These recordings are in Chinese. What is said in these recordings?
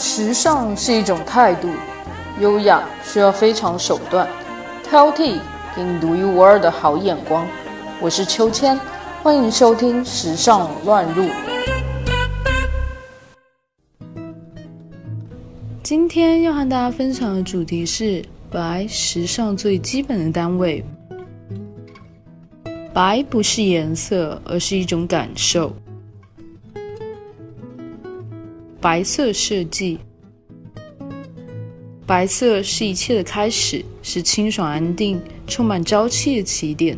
时尚是一种态度，优雅需要非常手段，挑剔给你独一无二的好眼光。我是秋千，欢迎收听《时尚乱入》。今天要和大家分享的主题是白，时尚最基本的单位。白不是颜色，而是一种感受。白色设计，白色是一切的开始，是清爽安定、充满朝气的起点。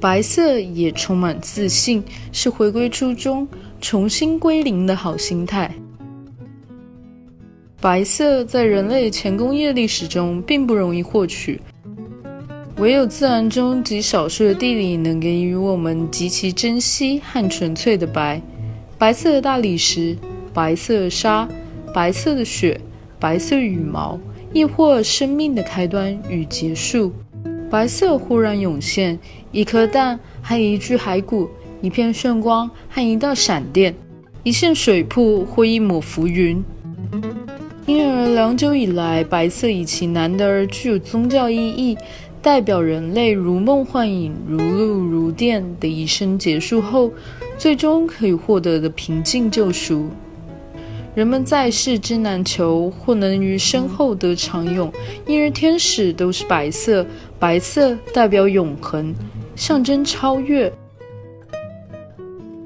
白色也充满自信，是回归初衷、重新归零的好心态。白色在人类前工业历史中并不容易获取。唯有自然中极少数的地理能给予我们极其珍惜和纯粹的白，白色的大理石，白色的沙，白色的雪，白色羽毛，亦或生命的开端与结束。白色忽然涌现，一颗蛋和一具骸骨，一片炫光和一道闪电，一线水瀑或一抹浮云。因而，良久以来，白色以其难得而具有宗教意义。代表人类如梦幻影、如露如电的一生结束后，最终可以获得的平静救赎。人们在世之难求，或能于身后得长永，因而天使都是白色。白色代表永恒，象征超越。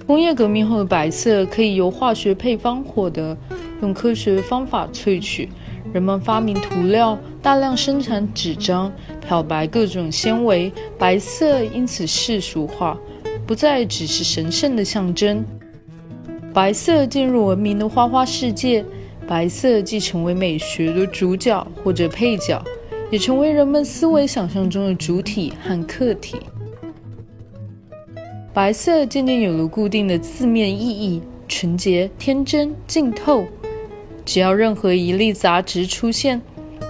工业革命后的白色可以由化学配方获得，用科学方法萃取。人们发明涂料，大量生产纸张。漂白各种纤维，白色因此世俗化，不再只是神圣的象征。白色进入文明的花花世界，白色既成为美学的主角或者配角，也成为人们思维想象中的主体和客体。白色渐渐有了固定的字面意义：纯洁、天真、净透。只要任何一粒杂质出现。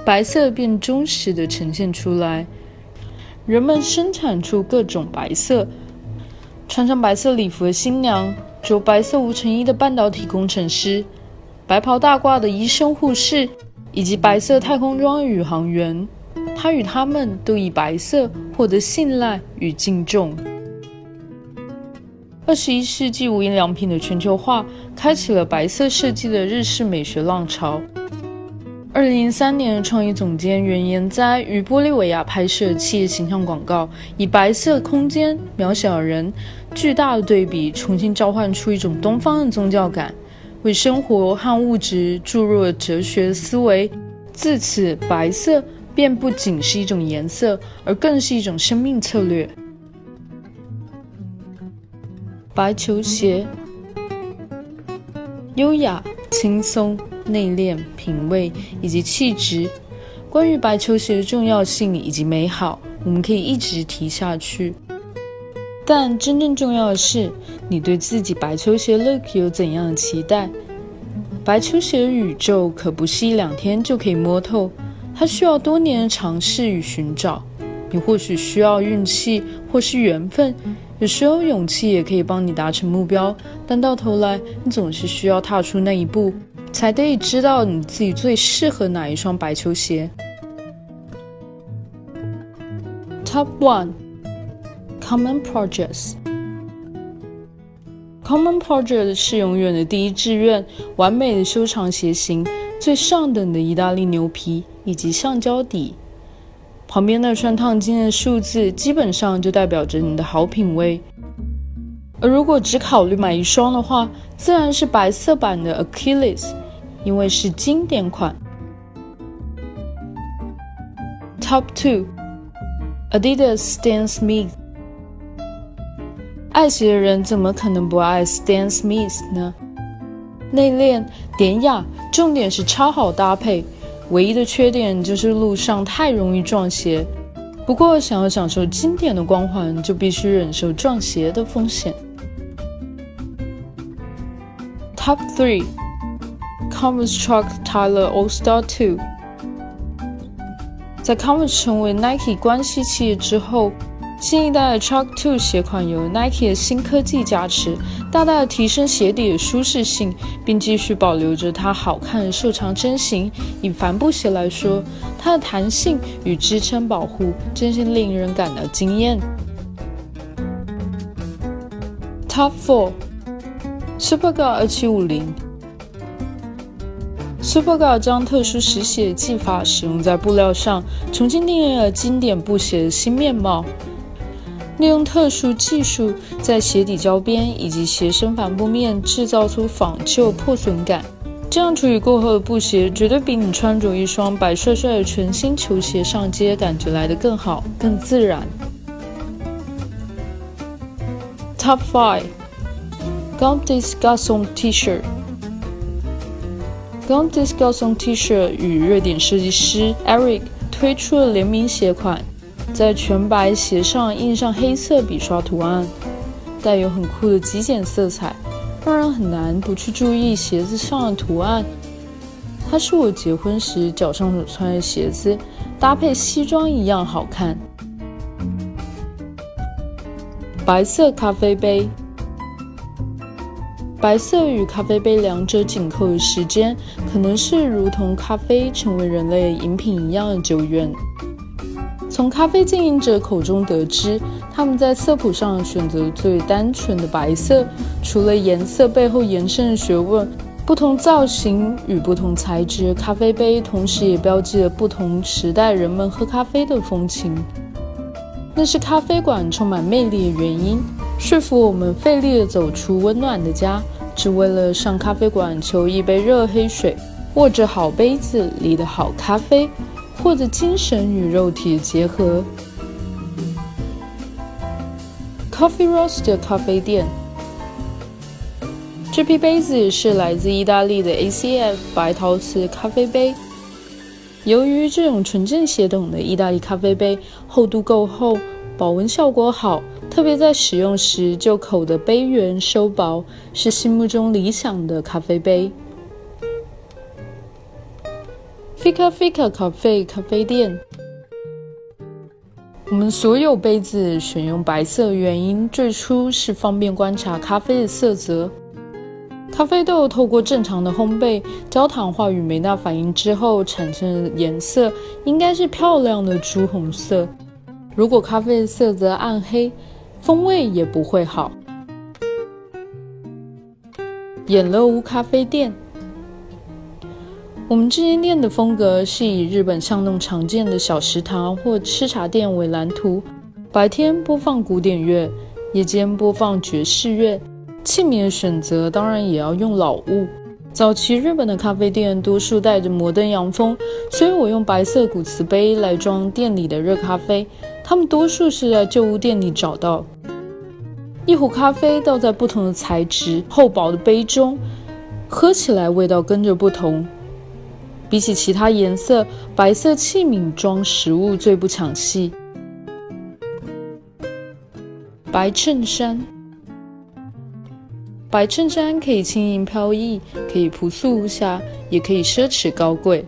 白色便忠实地呈现出来。人们生产出各种白色，穿上白色礼服的新娘，着白色无尘衣的半导体工程师，白袍大褂的医生护士，以及白色太空装宇航员。他与他们都以白色获得信赖与敬重。二十一世纪无印良品的全球化，开启了白色设计的日式美学浪潮。二零零三年，创意总监原研哉于玻利维亚拍摄企业形象广告，以白色空间、渺小人、巨大的对比，重新召唤出一种东方的宗教感，为生活和物质注入了哲学思维。自此，白色便不仅是一种颜色，而更是一种生命策略。白球鞋，优雅、轻松。内敛、品味以及气质，关于白球鞋的重要性以及美好，我们可以一直提下去。但真正重要的是，你对自己白球鞋 look 有怎样的期待？白球鞋的宇宙可不是一两天就可以摸透，它需要多年的尝试与寻找。你或许需要运气，或是缘分，有时候勇气也可以帮你达成目标，但到头来，你总是需要踏出那一步。才得以知道你自己最适合哪一双白球鞋。Top one Common Projects Common Project 是永远的第一志愿，完美的修长鞋型，最上等的意大利牛皮以及橡胶底。旁边那串烫金的数字，基本上就代表着你的好品味。而如果只考虑买一双的话，自然是白色版的 Achilles。因为是经典款。Top two Adidas Stan Smith。爱鞋的人怎么可能不爱 Stan Smith 呢？内敛、典雅，重点是超好搭配。唯一的缺点就是路上太容易撞鞋。不过，想要享受经典的光环，就必须忍受撞鞋的风险。Top three。Converse Chuck Taylor All Star Two，在 Converse 成为 Nike 关系企业之后新一代的 Chuck Two 鞋款由 Nike 的新科技加持，大大的提升鞋底的舒适性，并继续保留着它好看的瘦长身形。以帆布鞋来说，它的弹性与支撑保护真是令人感到惊艳。Top Four Superga 2750 Superga 将特殊实鞋技法使用在布料上，重新定义了经典布鞋的新面貌。利用特殊技术，在鞋底胶边以及鞋身帆布面制造出仿旧破损感，这样处理过后的布鞋绝对比你穿着一双白帅帅的全新球鞋上街感觉来得更好、更自然。Top five Gontis Garçon T-shirt。Gontis Garçon T-shirt 与瑞典设计师 Eric 推出了联名鞋款。在全白鞋上印上黑色笔刷图案，带有很酷的极简色彩，让人很难不去注意鞋子上的图案。它是我结婚时脚上所穿的鞋子，搭配西装一样好看。白色咖啡杯，白色与咖啡杯两者紧扣的时间，可能是如同咖啡成为人类饮品一样的久远。从咖啡经营者口中得知，他们在色谱上选择最单纯的白色。除了颜色背后延伸的学问，不同造型与不同材质咖啡杯，同时也标记了不同时代人们喝咖啡的风情。那是咖啡馆充满魅力的原因，说服我们费力地走出温暖的家，只为了上咖啡馆求一杯热黑水，握着好杯子里的好咖啡。或者精神与肉体的结合。Coffee Roaster 咖啡店，这批杯子是来自意大利的 ACF 白陶瓷咖啡杯。由于这种纯正血统的意大利咖啡杯厚度够厚，保温效果好，特别在使用时就口的杯缘收薄，是心目中理想的咖啡杯。Fika Fika 咖啡咖啡店，我们所有杯子选用白色，原因最初是方便观察咖啡的色泽。咖啡豆透过正常的烘焙、焦糖化与酶纳反应之后产生的颜色，应该是漂亮的朱红色。如果咖啡的色泽暗黑，风味也不会好。眼乐屋咖啡店。我们这间店的风格是以日本巷弄常见的小食堂或吃茶店为蓝图，白天播放古典乐，夜间播放爵士乐。器皿的选择当然也要用老物。早期日本的咖啡店多数带着摩登洋风，所以我用白色古瓷杯来装店里的热咖啡。它们多数是在旧物店里找到。一壶咖啡倒在不同的材质厚薄的杯中，喝起来味道跟着不同。比起其他颜色，白色器皿装食物最不抢戏。白衬衫，白衬衫可以轻盈飘逸，可以朴素无瑕，也可以奢侈高贵。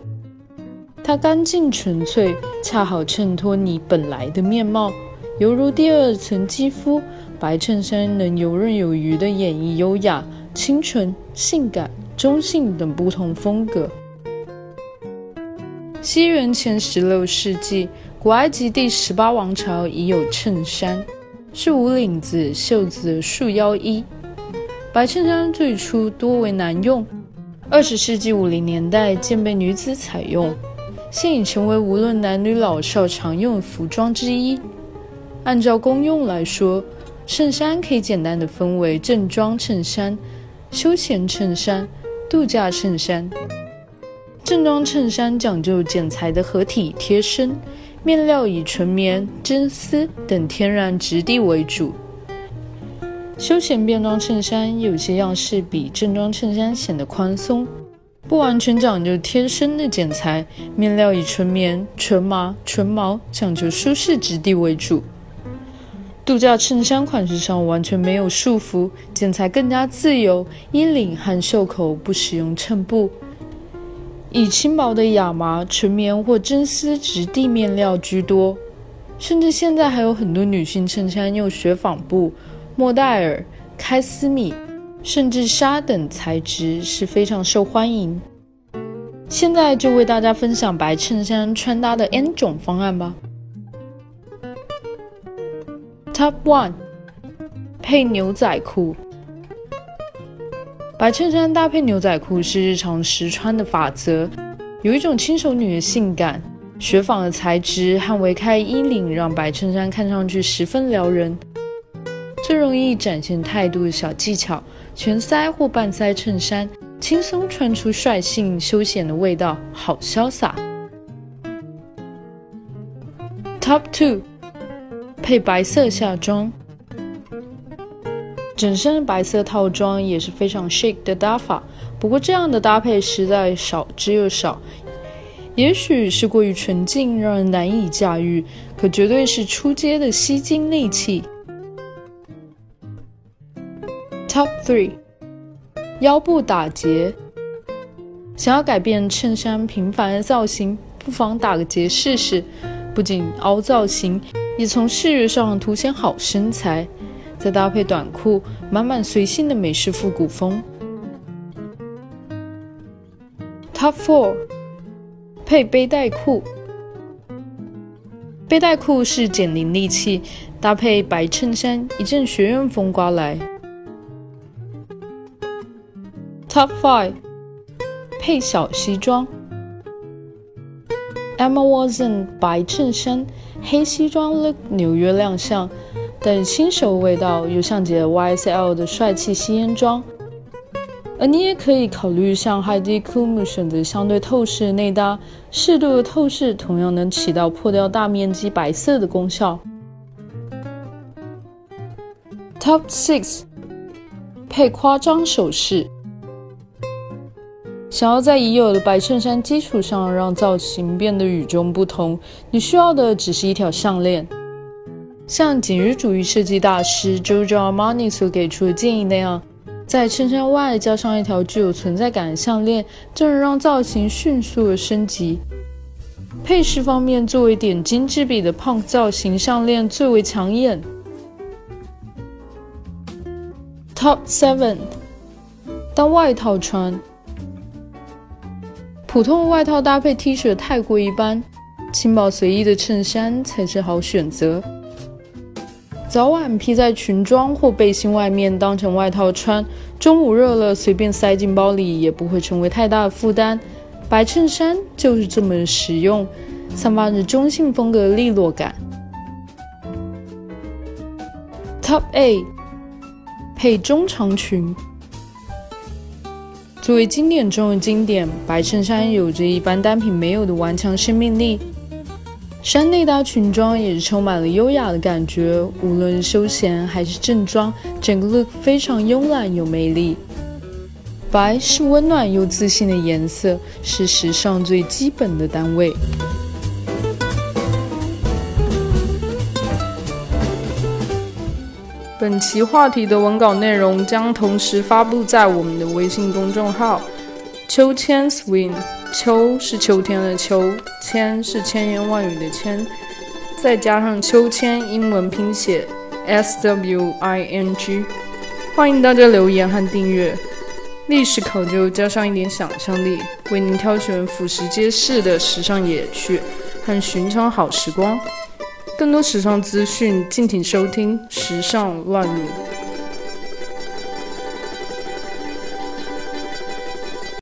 它干净纯粹，恰好衬托你本来的面貌，犹如第二层肌肤。白衬衫能游刃有余地演绎优雅、清纯、性感、中性等不同风格。西元前十六世纪，古埃及第十八王朝已有衬衫，是无领子、袖子束腰衣。白衬衫最初多为男用，二十世纪五零年代渐被女子采用，现已成为无论男女老少常用服装之一。按照功用来说，衬衫可以简单的分为正装衬衫、休闲衬衫、度假衬衫。正装衬衫讲究剪裁的合体贴身，面料以纯棉、真丝等天然质地为主。休闲便装衬衫有些样式比正装衬衫显得宽松，不完全讲究贴身的剪裁，面料以纯棉、纯麻、纯毛，讲究舒适质地为主。度假衬衫款式上完全没有束缚，剪裁更加自由，衣领和袖口不使用衬布。以轻薄的亚麻、纯棉或真丝质地面料居多。甚至现在还有很多女性衬衫用雪纺布、莫代尔、开司米，甚至纱等材质是非常受欢迎。现在就为大家分享白衬衫穿搭的 N 种方案吧。Top One，配牛仔裤。白衬衫搭配牛仔裤是日常实穿的法则，有一种轻熟女的性感。雪纺的材质和围开衣领，让白衬衫看上去十分撩人。最容易展现态度的小技巧：全塞或半塞衬衫，轻松穿出率性休闲的味道，好潇洒。Top two，配白色下装，整身白色套装也是非常 chic 的搭法。不过这样的搭配实在少之又少。也许是过于纯净，让人难以驾驭，可绝对是出街的吸睛利器。Top three，腰部打结。想要改变衬衫平凡的造型，不妨打个结试试。不仅凹造型，也从视觉上凸显好身材。再搭配短裤，满满随性的美式复古风。Top four。配背带裤，背带裤是减龄利器，搭配白衬衫，一阵学院风刮来。Top five，配小西装，Emma Watson 白衬衫，黑西装 look 纽约亮相，但新手味道又像极了 YSL 的帅气吸烟装。而你也可以考虑像 Heidi Klum 选择相对透视的内搭，适度的透视同样能起到破掉大面积白色的功效。Top six，配夸张首饰。想要在已有的白衬衫基础上让造型变得与众不同，你需要的只是一条项链。像简约主义设计大师 Giorgio Armani 所给出的建议那样。在衬衫外加上一条具有存在感的项链，就能让造型迅速的升级。配饰方面，作为点睛之笔的胖造型项链最为抢眼。Top seven，当外套穿，普通的外套搭配 T 恤太过一般，轻薄随意的衬衫才是好选择。早晚披在裙装或背心外面当成外套穿，中午热了随便塞进包里也不会成为太大的负担。白衬衫就是这么实用，散发着中性风格的利落感。Top A，配中长裙。作为经典中的经典，白衬衫有着一般单品没有的顽强生命力。衫内搭裙装也是充满了优雅的感觉，无论休闲还是正装，整个 look 非常慵懒有魅力。白是温暖又自信的颜色，是时尚最基本的单位。本期话题的文稿内容将同时发布在我们的微信公众号“秋千 swing”。秋是秋天的秋，千是千言万语的千，再加上秋千英文拼写 S W I N G。欢迎大家留言和订阅。历史考究加上一点想象力，为您挑选俯拾皆是的时尚野趣和寻常好时光。更多时尚资讯，敬请收听《时尚乱入》。